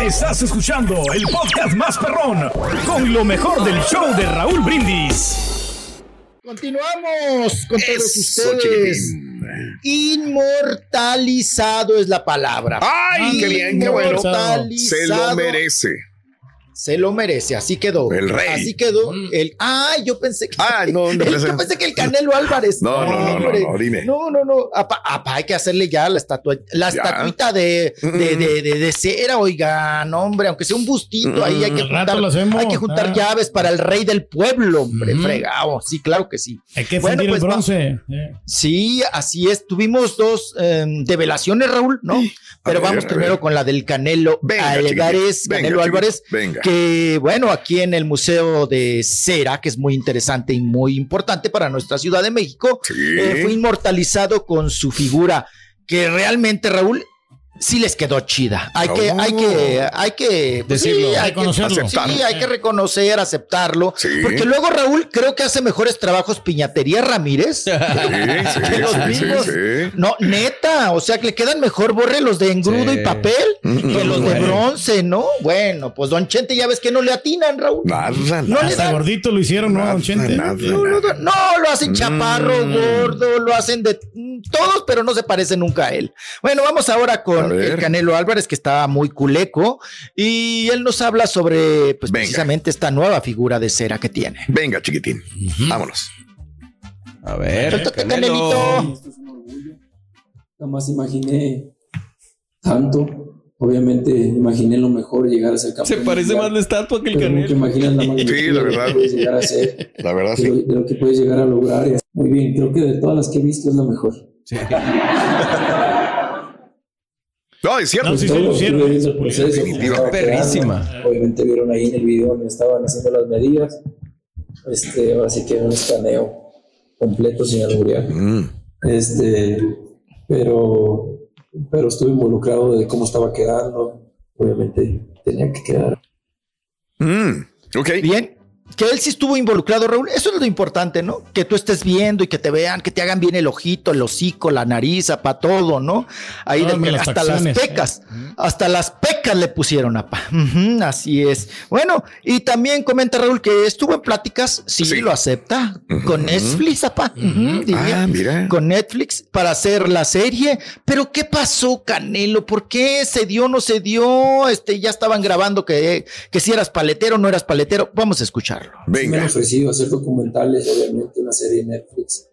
Estás escuchando el podcast más perrón con lo mejor del show de Raúl Brindis. Continuamos con todos ustedes. Inmortalizado es la palabra. ¡Ay, qué bien, qué bueno! Se lo merece. Se lo merece, así quedó. El rey. Así quedó. El, ah, yo pensé que. Ah, no, no, yo pensé que el Canelo Álvarez. No, no, no, no, no, dime. No, no, no. Apa, apa, hay que hacerle ya la estatua, la estatuita de, de, de, de, de cera, oigan, hombre, aunque sea un bustito ahí, hay que juntar, hay que juntar Ah. llaves para el rey del pueblo, hombre, fregado. Sí, claro que sí. Hay que Bueno, pues, el bronce. eh. Sí, así es. Tuvimos dos eh, develaciones, Raúl, ¿no? Pero ver, vamos primero con la del Canelo Álvarez, Canelo. Álvarez, Venga. Que bueno, aquí en el Museo de Cera, que es muy interesante y muy importante para nuestra Ciudad de México, Sí. eh, fue inmortalizado con su figura, que realmente, Raúl, sí les quedó chida. Hay que, hay que, hay que pues, Decirlo, sí, hay reconocerlo. Que, sí, hay que reconocer, aceptarlo. Sí. Porque luego Raúl creo que hace mejores trabajos Piñatería Ramírez. Sí, sí, que los sí, mismos. sí, sí. No, neta, o sea que le quedan mejor borre los de engrudo Sí. y papel que los de bronce, ¿no? Bueno, pues Don Chente ya ves que no le atinan, Raúl. Nada, No nada. le Hasta dan. gordito lo hicieron, ¿no, Nada, don Chente? nada. No, no, no, no, lo hacen chaparro, Mm. gordo, lo hacen de mm, todos, pero no se parece nunca a él. Bueno, vamos ahora con. El Canelo Álvarez, que está muy culeco, y él nos habla sobre, pues, Venga. precisamente esta nueva figura de cera que tiene. Venga, chiquitín. Vámonos. A ver, Canelo. Canelito. Esto es un orgullo. Jamás imaginé tanto. Obviamente imaginé lo mejor, llegar a ser campeón. Se parece mundial, más la estatua que el nunca Canelo. imaginas la magnitud Sí, la de lo verdad. que puedes llegar a ser, La verdad, de lo, sí. de lo que puedes llegar a lograr. Muy bien, creo que de todas las que he visto es la mejor. No, es cierto. No, sí, sí, lo hicieron. proceso, estaba Perrísima. quedando. Obviamente vieron ahí en el video donde estaban haciendo las medidas. Este, ahora sí que un escaneo completo sin alburear. Mm. Este, pero, pero estuve involucrado de cómo estaba quedando. Obviamente tenía que quedar. Mm. Ok. Bien. Que él sí estuvo involucrado, Raúl. Eso es lo importante, ¿no? Que tú estés viendo y que te vean, que te hagan bien el ojito, el hocico, la nariz, para todo, ¿no? Ahí las hasta las pecas, hasta las pecas le pusieron, apa. Ujú, así es. Bueno, y también comenta Raúl que estuvo en pláticas, sí, Sí. lo acepta, con Netflix, apa. Ujú, diría. Ah, mira. Con Netflix para hacer la serie. Pero ¿qué pasó, Canelo? ¿Por qué se dio, no se dio? Este, ya estaban grabando que, que si eras paletero, no eras paletero. Vamos a escucharlo. Me han Venga. ofrecido hacer documentales, obviamente una serie en Netflix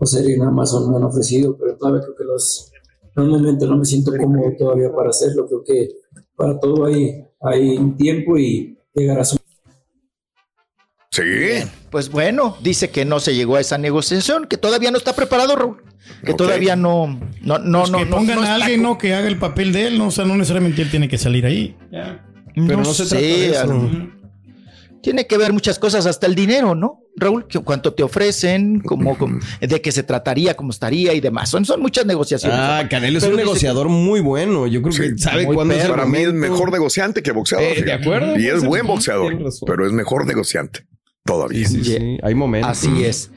o serie en Amazon me han ofrecido, pero todavía creo que los, no, un momento no me siento cómodo todavía para hacerlo. Creo que para todo hay, hay un tiempo y llegar a su Sí. Pues bueno, dice que no se llegó a esa negociación, que todavía no está preparado, Raúl. Que Ok. todavía no, no, no, Pues no. que no- pongan no a está alguien, ¿no? Que haga el papel de él, ¿no? O sea, no necesariamente él tiene que salir ahí. Ya. Pero no se trata de eso. Tiene que ver muchas cosas, hasta el dinero, ¿no? Raúl, ¿cuánto te ofrecen? ¿Cómo, ¿De qué se trataría? ¿Cómo estaría? Y demás. Son, son muchas negociaciones. Ah, Canelo es un negociador muy bueno. Yo creo que sabe cuándo es Para mí es mejor negociante que boxeador. Eh, de acuerdo. Y es buen boxeador, pero es mejor negociante. Todavía. Sí, sí, Hay momentos. Así es.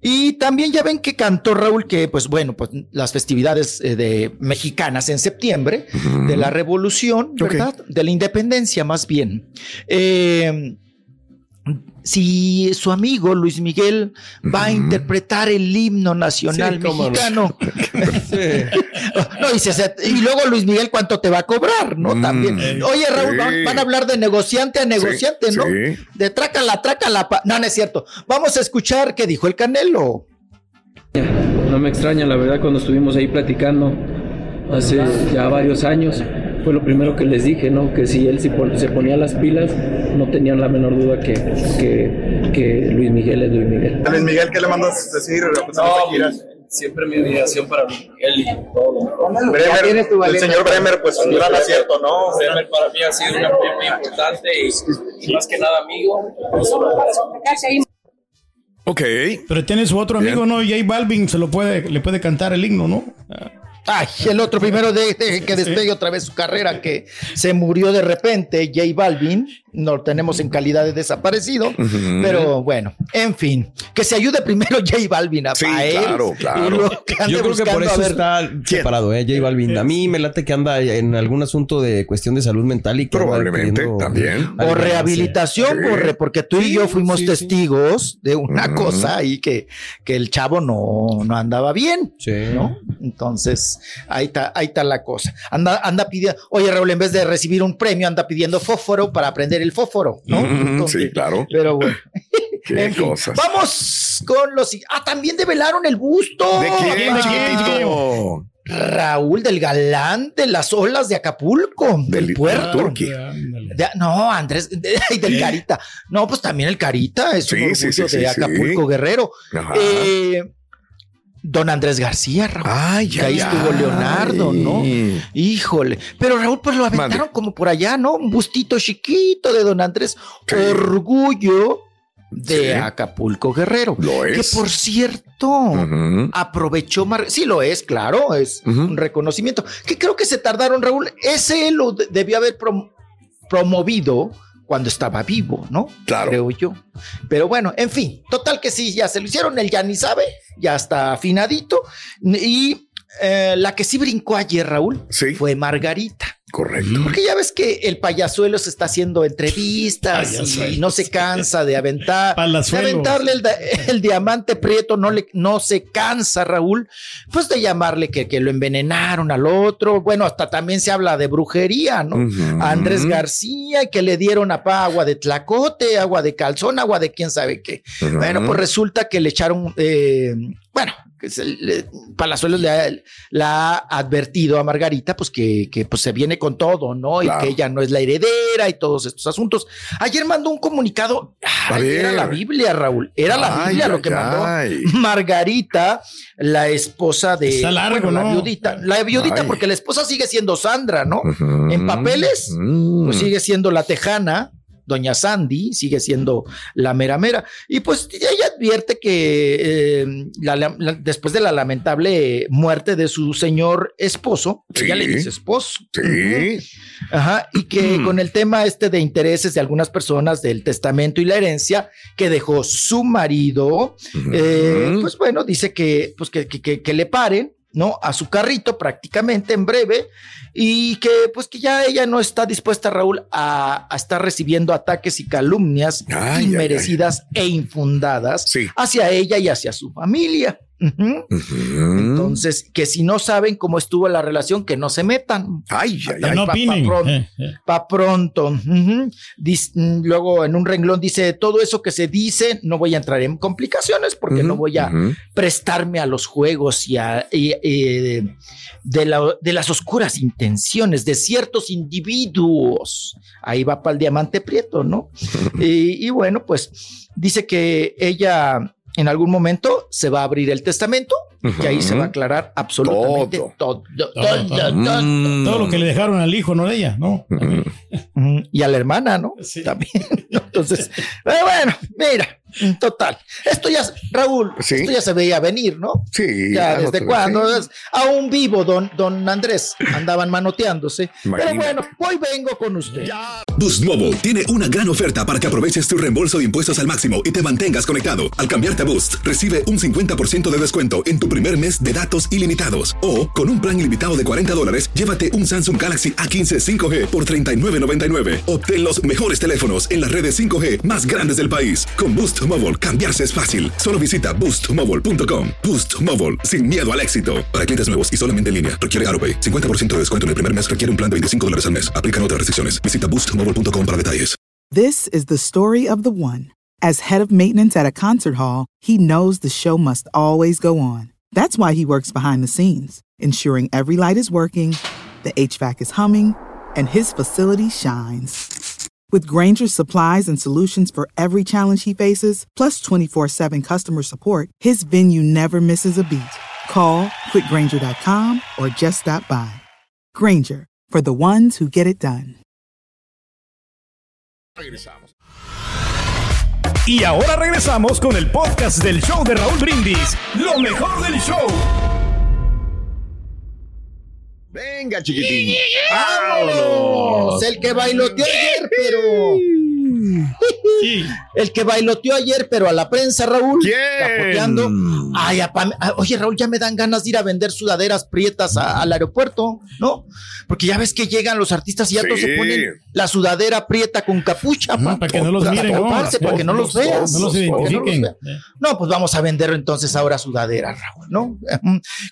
Y también ya ven que cantó Raúl que, pues bueno, pues las festividades eh, de mexicanas en septiembre, de la revolución, ¿verdad? De la independencia más bien. Eh, si su amigo Luis Miguel va a interpretar el himno nacional mexicano. No, y, luego Luis Miguel, ¿cuánto te va a cobrar? ¿No? Mm. También. Oye, Raúl, van, a hablar de negociante a negociante, ¿no? De trácala, trácala. No, no es cierto. Vamos a escuchar qué dijo el Canelo. No me extraña, la verdad, cuando estuvimos ahí platicando hace ya varios años fue lo primero que les dije, ¿no? Que si él se ponía las pilas, no tenían la menor duda que, que, Luis Miguel es Luis Miguel. Luis Miguel, ¿qué le mandas decir? no, siempre mi admiración para Luis Miguel y todo. Bremer, el señor Bremer, pues un gran acierto, ¿no? Bremer para mí ha sido una muy importante y, más que nada amigo. Ok. Pero tiene su otro amigo, ¿no? J Balvin se lo puede, le puede cantar el himno, ¿no? Ay, el otro primero de, que despegue otra vez su carrera, que se murió de repente, J Balvin, no tenemos en calidad de desaparecido, pero bueno, en fin, que se ayude primero J Balvin a, sí, claro, claro. Yo creo que por eso está separado, ¿eh? J Balvin. A mí me late que anda en algún asunto de cuestión de salud mental y que probablemente también. O rehabilitación, porque tú y yo fuimos testigos de una cosa y que, que el chavo no, no andaba bien, ¿no? Entonces, ahí está, ahí está la cosa. Anda, anda pidiendo, oye Raúl, en vez de recibir un premio, anda pidiendo fósforo para aprender el fósforo, ¿no? sí, claro. Pero bueno. Qué cosas. Vamos con los. Ah, también develaron el busto. ¿De quién? Raúl del galán de las olas de Acapulco, del, puerto. no, Andrés, del Carita. No, pues también el Carita es un orgullo de Acapulco Guerrero. Eh, Don Andrés García, Raúl. Ay, que ahí estuvo Leonardo, ¿no? Híjole. Pero Raúl, pues lo aventaron como por allá, ¿no? Un bustito chiquito de Don Andrés. Orgullo de Acapulco Guerrero. Lo es. Que por cierto, aprovechó. Sí, lo es, claro, es un reconocimiento. Que creo que se tardaron, Raúl. Ese lo debió haber promovido cuando estaba vivo, ¿no? Claro. Creo yo. Pero bueno, en fin, total que sí, ya se lo hicieron, él ya ni sabe, ya está afinadito. Y eh, la que sí brincó ayer, Raúl, fue Margarita. Correcto. Porque ya ves que el payasuelo se está haciendo entrevistas y no se cansa de aventar. De aventarle el, diamante prieto, no, le, no se cansa, Raúl, pues de llamarle que, que lo envenenaron al otro. Bueno, hasta también se habla de brujería, ¿no? A Andrés García, y que le dieron a agua de tlacote, agua de calzón, agua de quién sabe qué. Bueno, pues resulta que le echaron, eh, bueno, Palazuelos le ha, ha, advertido a Margarita, pues que, que pues se viene con todo, ¿no? Y que ella no es la heredera y todos estos asuntos. Ayer mandó un comunicado, era la Biblia, Raúl, era la Biblia lo que mandó Margarita, la esposa de la viudita, la viudita, porque la esposa sigue siendo Sandra, ¿no? En papeles, pues sigue siendo la tejana doña Sandy, sigue siendo la mera mera. Y pues ella advierte que eh, después de la lamentable muerte de su señor esposo, ella le dice esposo. Sí. Ajá, y que mm. con el tema este de intereses de algunas personas del testamento y la herencia que dejó su marido, eh, pues bueno, dice que, pues que, que, que le paren ¿no? A su carrito prácticamente en breve y que pues que ya ella no está dispuesta, Raúl, a, estar recibiendo ataques y calumnias inmerecidas e infundadas hacia ella y hacia su familia. Entonces, que si no saben cómo estuvo la relación, que no se metan. Ay, no pa, pronto. Eh, eh. pronto. luego en un renglón dice, todo eso que se dice, no voy a entrar en complicaciones porque no voy a prestarme a los juegos y a... de, de, las oscuras intenciones de ciertos individuos. Ahí va para el diamante prieto, ¿no? y bueno, pues dice que ella en algún momento se va a abrir el testamento y ahí se va a aclarar absolutamente todo. Todo, lo que le dejaron al hijo, no de ella, ¿no? Y a la hermana, ¿no? También. Entonces, bueno, mira, Total. Esto ya, Raúl, esto ya se veía venir, ¿no? Sí. Ya desde cuando, aún vivo, don, don Andrés, andaban manoteándose. Pero bueno, hoy vengo con usted. Boost Mobile tiene una gran oferta para que aproveches tu reembolso de impuestos al máximo y te mantengas conectado. Al cambiarte a Boost, recibe un 50% de descuento en tu primer mes de datos ilimitados. O, con un plan ilimitado de 40 dólares, llévate un Samsung Galaxy A15 5G por $39.99. Obtén los mejores teléfonos en las redes 5G más grandes del país. Con Boost Mobile, cambiarse es fácil. Solo visita boostmobile.com. Boost Mobile, sin miedo al éxito. Para clientes nuevos y solamente en línea, requiere AroPay. 50% de descuento en el primer mes requiere un plan de 25 dólares al mes. Aplican otras restricciones. Visita boostmobile.com para detalles. This is the story of the one. As head of maintenance at a concert hall, he knows the show must always go on. That's why he works behind the scenes, ensuring every light is working, the HVAC is humming, and his facility shines. With Granger's supplies and solutions for every challenge he faces, plus 24 7 customer support, his venue never misses a beat. Call quickgranger.com or just stop by. Granger, for the ones who get it done. Regresamos. Y ahora regresamos con el podcast del show de Raúl Brindis: Lo mejor del show. Venga, chiquitín. ¡Vámonos! El que bailoteó ayer, pero. El que bailoteó ayer, pero a la prensa, Raúl. Capoteando. Ay, oye, Raúl, ya me dan ganas de ir a vender sudaderas prietas al aeropuerto, ¿no? Porque ya ves que llegan los artistas y ya todos se ponen la sudadera prieta con capucha. para que no los miren, ¿no? para que no los veas. No los identifiquen. No, pues vamos a vender entonces ahora sudadera, Raúl, ¿no?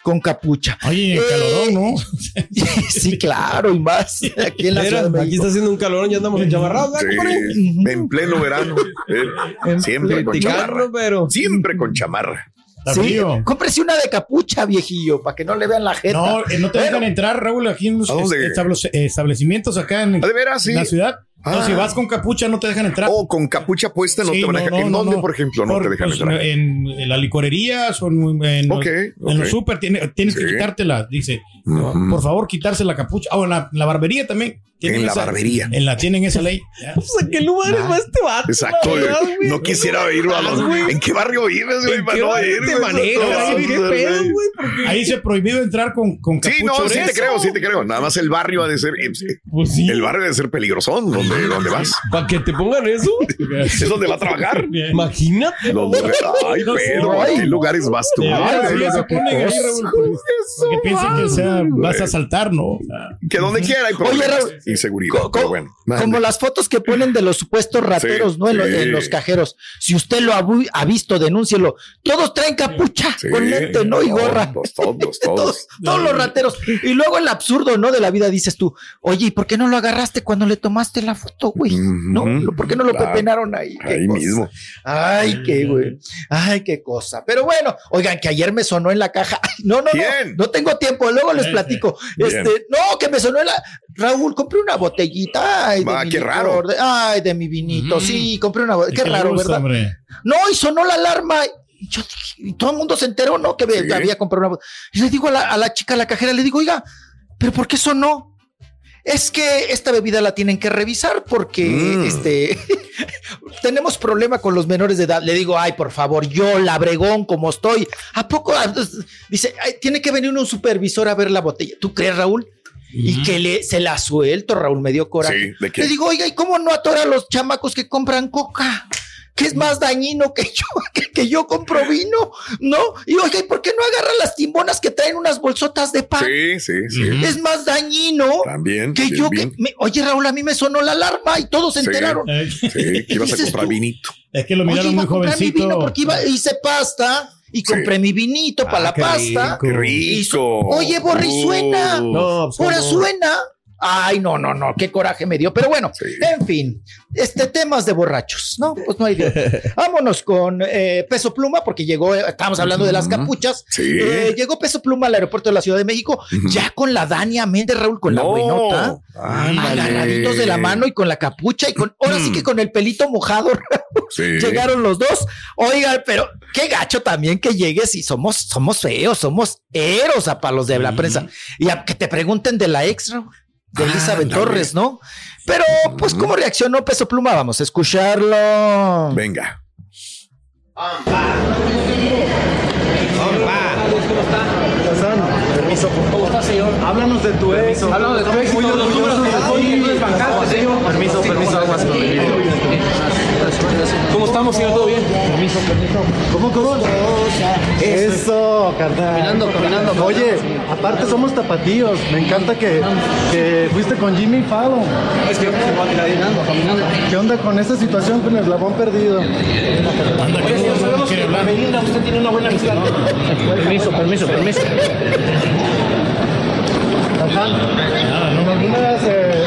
Con capucha. Oye, eh, calorón, ¿no? sí, claro, y más. Aquí en la Aquí está haciendo un calorón, ya andamos en chamarrado. En pleno verano. Eh, siempre con chamarra. Pero... Siempre con chamarra. Sí, cómprese una de capucha, viejillo, para que no le vean la gente. No, eh, no te dejan entrar, Raúl, aquí en los establecimientos acá en, la ciudad. No, si ah. vas con capucha no te dejan entrar. O con capucha puesta no te van a dejar. ¿En dónde, por ejemplo, no te dejan pues, entrar? En, la licorería, en, en, los, super, tienes, tienes que quitártela, dice. Por favor, quitarse la capucha. O en la, barbería también. En la barbería. En la tienen esa ley. Pues, ¿en qué lugar es más te vas? Exacto. no quisiera ir a los. ¿En qué barrio vives, güey? Para no ir. Te manejas, ¿Qué pedo, güey? Ahí se prohibido entrar con, con. Sí, no, sí te creo, sí te creo. Nada más el barrio ha de ser. Pues el barrio debe ser peligrosón donde, donde vas. Para que te pongan eso. es donde va a trabajar. Imagínate. Ay, Pedro, ¿qué lugares vas tú? se ponen ahí, Raúl. Porque piensan que sea, vas a saltar, ¿no? Que donde quiera Oye, Raúl, inseguridad. bueno, como las fotos que ponen de los supuestos rateros, ¿no? En, los cajeros. Si usted lo ha, visto, denúncielo. Todos traen capucha con lente, ¿no? Y gorra. Todos, todos, todos. todos, los rateros. Y luego el absurdo, ¿no? De la vida dices tú, oye, ¿y por qué no lo agarraste cuando le tomaste la foto, güey? ¿No? ¿Por qué no lo pepenaron ahí? Ahí mismo. Ay, qué güey. Ay, qué cosa. Pero bueno, oigan, que ayer me sonó en la caja. no, no, no. No tengo tiempo. Luego les platico. Este, no, que me sonó en la. Raúl, compré una botellita. Ay, de ah, qué raro. ay, de mi vinito. Sí, compré una botellita. Qué raro, ¿verdad? No, y sonó la alarma. Y, yo, y todo el mundo se enteró, ¿no? Que había comprado una botella. Y le digo a la, a la chica, a la cajera, le digo, oiga, ¿pero por qué sonó? es que esta bebida la tienen que revisar porque mm. este tenemos problema con los menores de edad. Le digo, ay, por favor, yo, la bregón, como estoy. ¿A poco? Ah, pues, dice, tiene que venir un supervisor a ver la botella. ¿Tú crees, Raúl? Y que le, se la suelto, Raúl, me dio coraje. Le digo, oiga, ¿y cómo no atora a los chamacos que compran coca? que es más dañino que yo, que, yo compro vino, ¿no? Y oye, ¿y por qué no agarra las timbonas que traen unas bolsotas de pan? Sí, sí, sí. Es más dañino También, que yo que oye, Raúl, a mí me sonó la alarma y todos se enteraron. Sí, que ibas a comprar vinito. Es que lo miraron muy jovencito. Mi vino porque iba, hice pasta y compré mi vinito para la ah, pasta. Qué rico. Oye, Borri, suena. No, pues, Ahora suena. Ay, no, no, no, qué coraje me dio. Pero bueno, en fin, este temas de borrachos, ¿no? Pues no hay Vámonos con eh, Peso Pluma, porque llegó, estábamos hablando de las capuchas. Eh, llegó Peso Pluma al aeropuerto de la Ciudad de México, ya con la Dania Méndez, Raúl, con la buenota, agarraditos de la mano y con la capucha y con, ahora sí que con el pelito mojado. Llegaron los dos. Oigan, pero qué gacho también que llegues y somos, somos feos, somos eros a palos de la prensa. Y a que te pregunten de la ex, Raúl de Elizabeth Torres, ¿no? Pero, pues, ¿cómo reaccionó Peso Pluma? Vamos a escucharlo. Venga. Permiso, ¿Cómo está, señor? Háblanos de tu ex. Háblanos de tu ex. Muy orgulloso Permiso, permiso, aguas con el ¿Cómo estamos, señor? ¿Todo bien? Permiso, permiso. ¿Cómo, cómo? Eso, carnal. Caminando, caminando. Oye, aparte somos tapatíos. Me encanta que, que fuiste con Jimmy Fallon. Es que se va caminando, caminando. ¿Qué onda con esta situación con el labón perdido? Anda, que señor, sabemos que Belinda, usted tiene una buena amistad. Permiso, permiso, permiso. Nada, no, eh,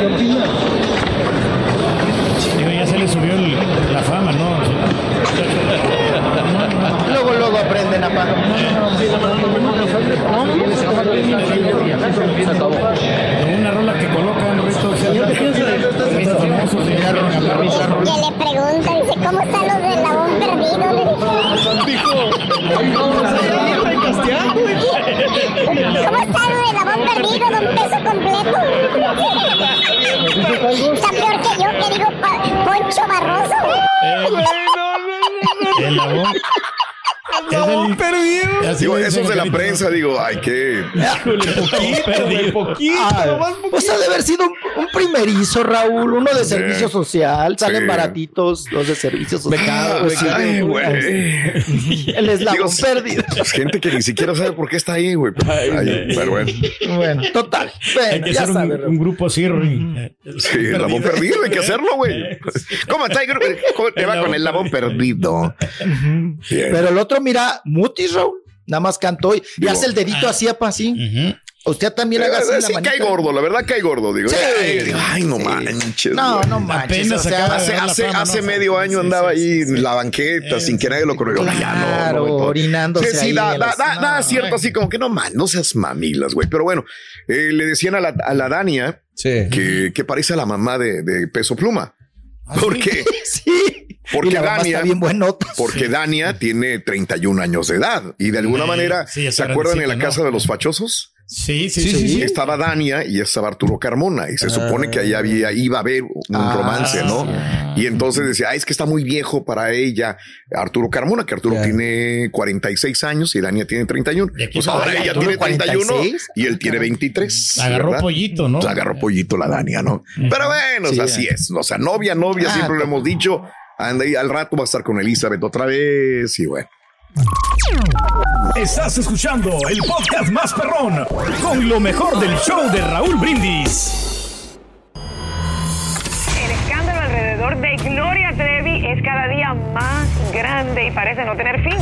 ¿qué opinas? Le subió el, la fama, ¿no? luego, luego aprenden a pagar. Una rola que colocan estos famosos Que le preguntan, dice, ¿cómo están los del labón perdido? Dijo, ¿cómo está lo del labón perdido, don peso completo? Está peor que yo, que digo Poncho Barroso. El labón el perdido. Digo, eso es de la prensa, digo, ay, qué. poquito, poquito, O sea, debe haber sido un, primerizo, Raúl, uno de servicio social. Salen baratitos los de servicio social. Ay, güey. El eslabón perdido. Pues gente que ni siquiera sabe por qué está ahí, güey. Pero bueno. Bueno, total. hay que hacer un, grupo así, Sí, el labón perdido, hay que hacerlo, güey. ¿Cómo está? ¿Cómo te va con el labón perdido? Pero el otro mira, Mutis, Raúl, nada más cantó y, hace el dedito ah. así, apa, así. Usted también haga así sí, cae gordo, la verdad cae gordo. Digo, ay, no manches. No, no manches. hace, hace, medio año andaba ahí en la banqueta sin que nadie lo conociera. Claro, no, orinándose. Sí, sí, da, da, da, cierto, así como que no man, no seas mamilas, güey. Pero bueno, eh, le decían a la, a la Dania que, que, parece a la mamá de, de Peso Pluma. ¿Ah, ¿Por qué? sí. Porque Dania, bien porque Dania tiene 31 años de edad y de alguna manera, ¿se acuerdan en la casa de los fachosos? Sí, sí, sí, Estaba Dania y estaba Arturo Carmona y se supone que ahí había, iba a haber un ah, romance, ¿no? Y entonces decía, ay, es que está muy viejo para ella, Arturo Carmona, que Arturo tiene 46 años y Dania tiene 31. Pues ahora ella tiene 31 y él tiene 23. Agarró pollito, ¿no? agarró pollito la Dania, ¿no? Pero bueno, así es. O sea, novia, novia, ah, siempre lo hemos dicho. Anda y al rato va a estar con Elizabeth otra vez y bueno. Estás escuchando el podcast más perrón con lo mejor del show de Raúl Brindis. El escándalo alrededor de Gloria Trevi es cada día más grande y parece no tener fin.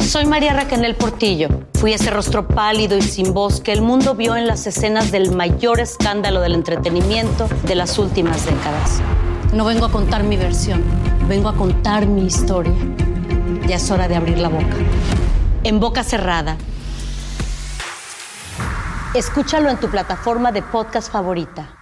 Soy María Raquel Portillo. Fui ese rostro pálido y sin voz que el mundo vio en las escenas del mayor escándalo del entretenimiento de las últimas décadas. No vengo a contar mi versión, vengo a contar mi historia. Ya es hora de abrir la boca. En boca cerrada. Escúchalo en tu plataforma de podcast favorita.